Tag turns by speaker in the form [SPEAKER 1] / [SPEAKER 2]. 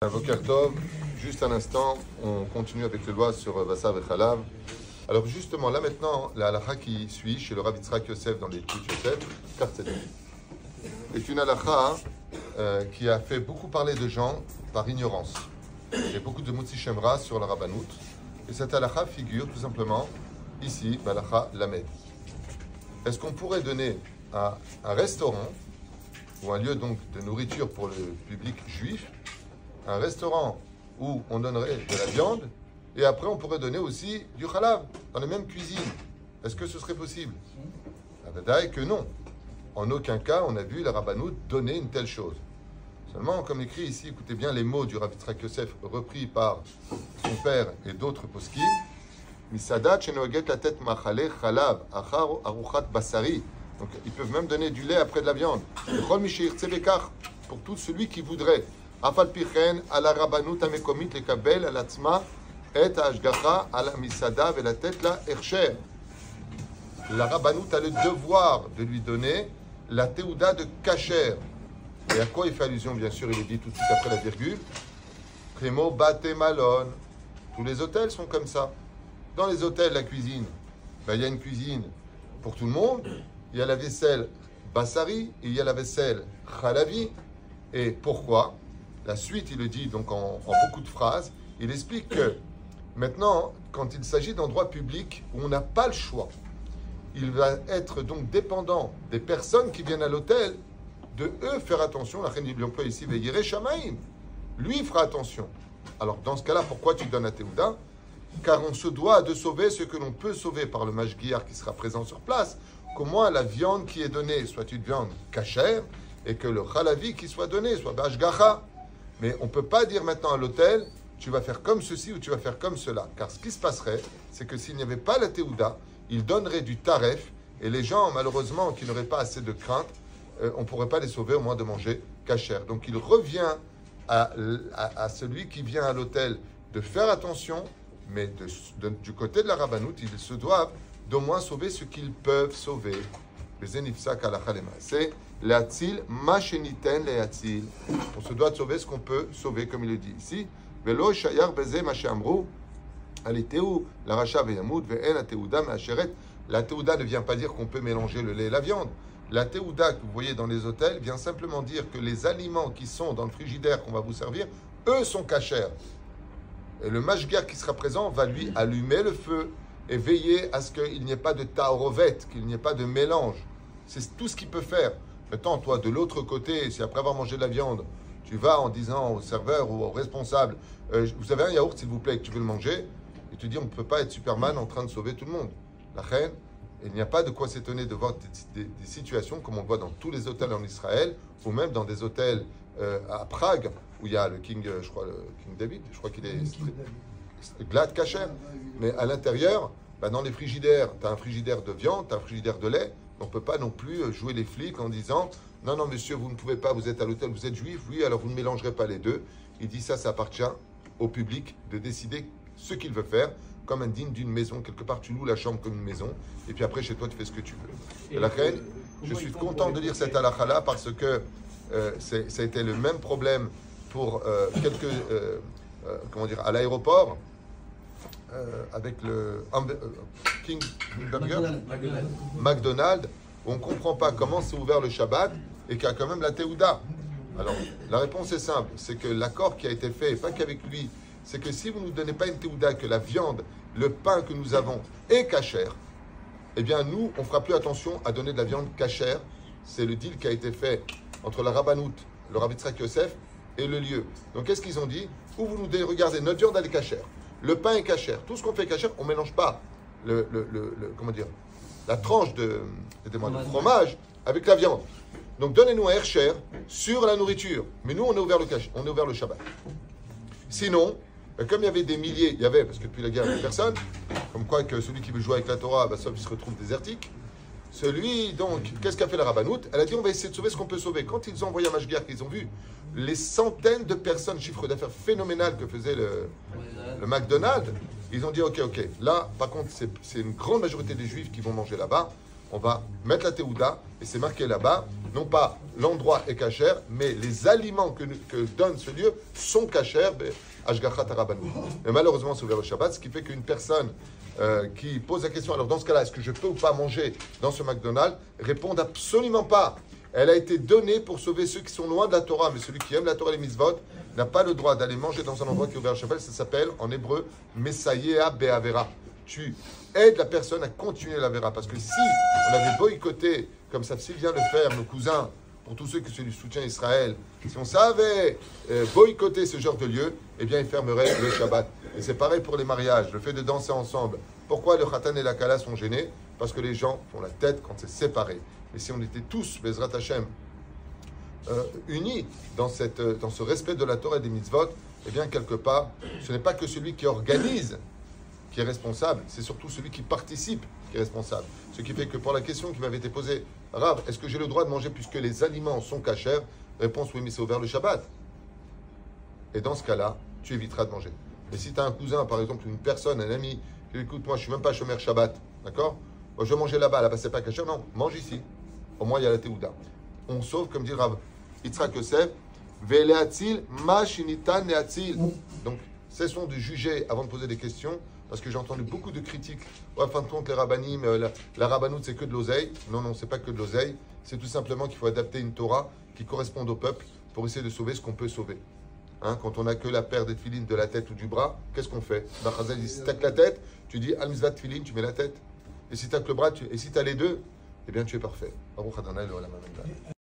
[SPEAKER 1] Avocat juste un instant, on continue avec les lois sur Vassav et Khalav. Alors justement, là maintenant, la halakha qui suit chez le Rav Yosef dans les Kut Yosef, est une halakha euh, qui a fait beaucoup parler de gens par ignorance. Il y a beaucoup de Mutsi Shemra sur la Rabbanout. Et cette halakha figure tout simplement ici, halakha Lamed. Est-ce qu'on pourrait donner à un restaurant ou un lieu donc de nourriture pour le public juif un restaurant où on donnerait de la viande et après on pourrait donner aussi du halal dans les mêmes cuisines. Est-ce que ce serait possible? La est que non. En aucun cas on a vu la rabbanout donner une telle chose. Seulement, comme écrit ici, écoutez bien les mots du Rabbi Yosef repris par son père et d'autres poskim. La tête. Donc ils peuvent même donner du lait après de la viande. Pour tout celui qui voudrait la rabbanout a le devoir de lui donner la théouda de kacher. Et à quoi il fait allusion, bien sûr, il est dit tout de suite après la virgule. Primo bate malone. Tous les hôtels sont comme ça. Dans les hôtels, la cuisine, ben, il y a une cuisine pour tout le monde. Il y a la vaisselle bassari, il y a la vaisselle khalavi. Et pourquoi? La suite, il le dit donc en, beaucoup de phrases. Il explique que maintenant, quand il s'agit d'endroits publics où on n'a pas le choix, il va être donc dépendant des personnes qui viennent à l'hôtel, de eux faire attention. La reine du l'emploi ici, Veillere Shamaim. Lui fera attention. Alors dans ce cas-là, pourquoi tu donnes à Théouda Car on se doit de sauver ce que l'on peut sauver par le mage qui sera présent sur place. Qu'au moins la viande qui est donnée soit une viande cachère et que le khalavi qui soit donné soit bashgacha. Mais on ne peut pas dire maintenant à l'hôtel, tu vas faire comme ceci ou tu vas faire comme cela. Car ce qui se passerait, c'est que s'il n'y avait pas la Théouda, il donnerait du taref et les gens, malheureusement, qui n'auraient pas assez de crainte, euh, on ne pourrait pas les sauver au moins de manger cachère. Donc il revient à, celui qui vient à l'hôtel de faire attention, mais du côté de la rabbanoute, ils se doivent d'au moins sauver ce qu'ils peuvent sauver. C'est L'atil, macheniten leatil. On se doit de sauver ce qu'on peut sauver, comme il le dit ici. Velo shayar beze. Aliteu, la racha ve'en. La teuda ne vient pas dire qu'on peut mélanger le lait et la viande. La teuda que vous voyez dans les hôtels vient simplement dire que les aliments qui sont dans le frigidaire qu'on va vous servir, eux sont cachers. Et le mashgar qui sera présent va lui allumer le feu et veiller à ce qu'il n'y ait pas de taorovette, qu'il n'y ait pas de mélange. C'est tout ce qu'il peut faire. Maintenant, toi, de l'autre côté, si après avoir mangé de la viande, tu vas en disant au serveur ou au responsable, euh, vous avez un yaourt, s'il vous plaît, que tu veux le manger, et tu dis, on ne peut pas être Superman en train de sauver tout le monde. La reine, il n'y a pas de quoi s'étonner de voir des, situations comme on le voit dans tous les hôtels en Israël, ou même dans des hôtels euh, à Prague, où il y a le King, euh, je crois, le King David, je crois qu'il est glad caché. Mais à l'intérieur, bah, dans les frigidaires, tu as un frigidaire de viande, tu as un frigidaire de lait, on ne peut pas non plus euh, jouer les flics en disant non, non, monsieur, vous ne pouvez pas, vous êtes à l'hôtel, vous êtes juif, oui, alors vous ne mélangerez pas les deux. Il dit ça, ça appartient au public de décider ce qu'il veut faire, comme un digne d'une maison. Quelque part, tu loues la chambre comme une maison, et puis après, chez toi, tu fais ce que tu veux. Et la reine, je suis content de lire cette halakha parce que euh, ça a été le même problème pour euh, quelques, comment dire, à l'aéroport. Euh, avec le euh, King Burger McDonald's, on ne comprend pas comment c'est ouvert le Shabbat et qu'il y a quand même la Théouda. Alors, la réponse est simple, c'est que l'accord qui a été fait, et pas qu'avec lui, c'est que si vous ne nous donnez pas une Théouda, que la viande, le pain que nous avons est cachère, eh bien nous, on fera plus attention à donner de la viande cachère. C'est le deal qui a été fait entre la Rabbanout, le Rabbi Yosef et le lieu. Donc qu'est-ce qu'ils ont dit? Ou vous nous regardez, notre viande elle est cachère le pain est cachère. Tout ce qu'on fait cachère, on ne mélange pas le, comment dire, la tranche de, de fromage avec la viande. Donc donnez-nous un air cher sur la nourriture. Mais nous, on est ouvert le, on ouvert le Shabbat. Sinon, ben, comme il y avait des milliers, il y avait, parce que depuis la guerre, il n'y a personne, comme quoi que celui qui veut jouer avec la Torah, ça, il se retrouve désertique. Celui, donc, qu'est-ce qu'a fait la Rabbanout Elle a dit on va essayer de sauver ce qu'on peut sauver. Quand ils ont envoyé un guerre, qu'ils ont vu les centaines de personnes, chiffre d'affaires phénoménal que faisait le, le McDonald's, ils ont dit ok, ok, là, par contre, c'est une grande majorité des juifs qui vont manger là-bas. on va mettre la Théouda, et c'est marqué là-bas, non pas l'endroit est cachère, mais les aliments que, que donne ce lieu sont mais malheureusement, c'est ouvert le Shabbat, ce qui fait qu'une personne euh, qui pose la question, alors dans ce cas-là, est-ce que je peux ou pas manger dans ce McDonald's Répond absolument pas. Elle a été donnée pour sauver ceux qui sont loin de la Torah, mais celui qui aime la Torah et les mitzvot n'a pas le droit d'aller manger dans un endroit qui est ouvert le Shabbat. Ça s'appelle en hébreu Messayea Be'avera. Tu aides la personne à continuer la Vera. Parce que si on avait boycotté, comme ça si vient le faire, nos cousins, pour tous ceux qui sont du soutien Israël, si on savait euh, boycotter ce genre de lieu, eh bien, ils fermeraient le Shabbat. Et c'est pareil pour les mariages, le fait de danser ensemble. Pourquoi le Khatan et la Kala sont gênés? Parce que les gens font la tête quand c'est séparé. Mais si on était tous, Bezrat Hashem, euh, unis dans, euh, dans ce respect de la Torah et des mitzvot, eh bien, quelque part, ce n'est pas que celui qui organise qui est responsable, c'est surtout celui qui participe qui est responsable. Ce qui fait que pour la question qui m'avait été posée, Rav, est-ce que j'ai le droit de manger puisque les aliments sont cachers Réponse oui, mais c'est ouvert le Shabbat. Et dans ce cas-là, tu éviteras de manger. Mais si tu as un cousin, par exemple, une personne, un ami, qui écoute, moi je suis même pas chômeur Shabbat, d'accord je vais manger là-bas, là-bas c'est pas caché, non, mange ici. Au moins il y a la Théouda. On sauve, comme dit Rav Yitzhak Yosef, Veleatzil, Machinitan Neatzil. Donc, cessons de juger avant de poser des questions parce que j'ai entendu beaucoup de critiques. Ouais, fin de compte, les rabbinim, euh, la, la rabbanoute, c'est que de l'oseille. Non, non, c'est pas que de l'oseille. C'est tout simplement qu'il faut adapter une Torah qui corresponde au peuple pour essayer de sauver ce qu'on peut sauver. Hein, quand on n'a que la paire de filines de la tête ou du bras, qu'est-ce qu'on fait? Bachazal dit si tu la tête, tu dis Al-Mizvat filin, tu mets la tête. Et si tu as que le bras, tu... et si tu as les deux, eh bien tu es parfait.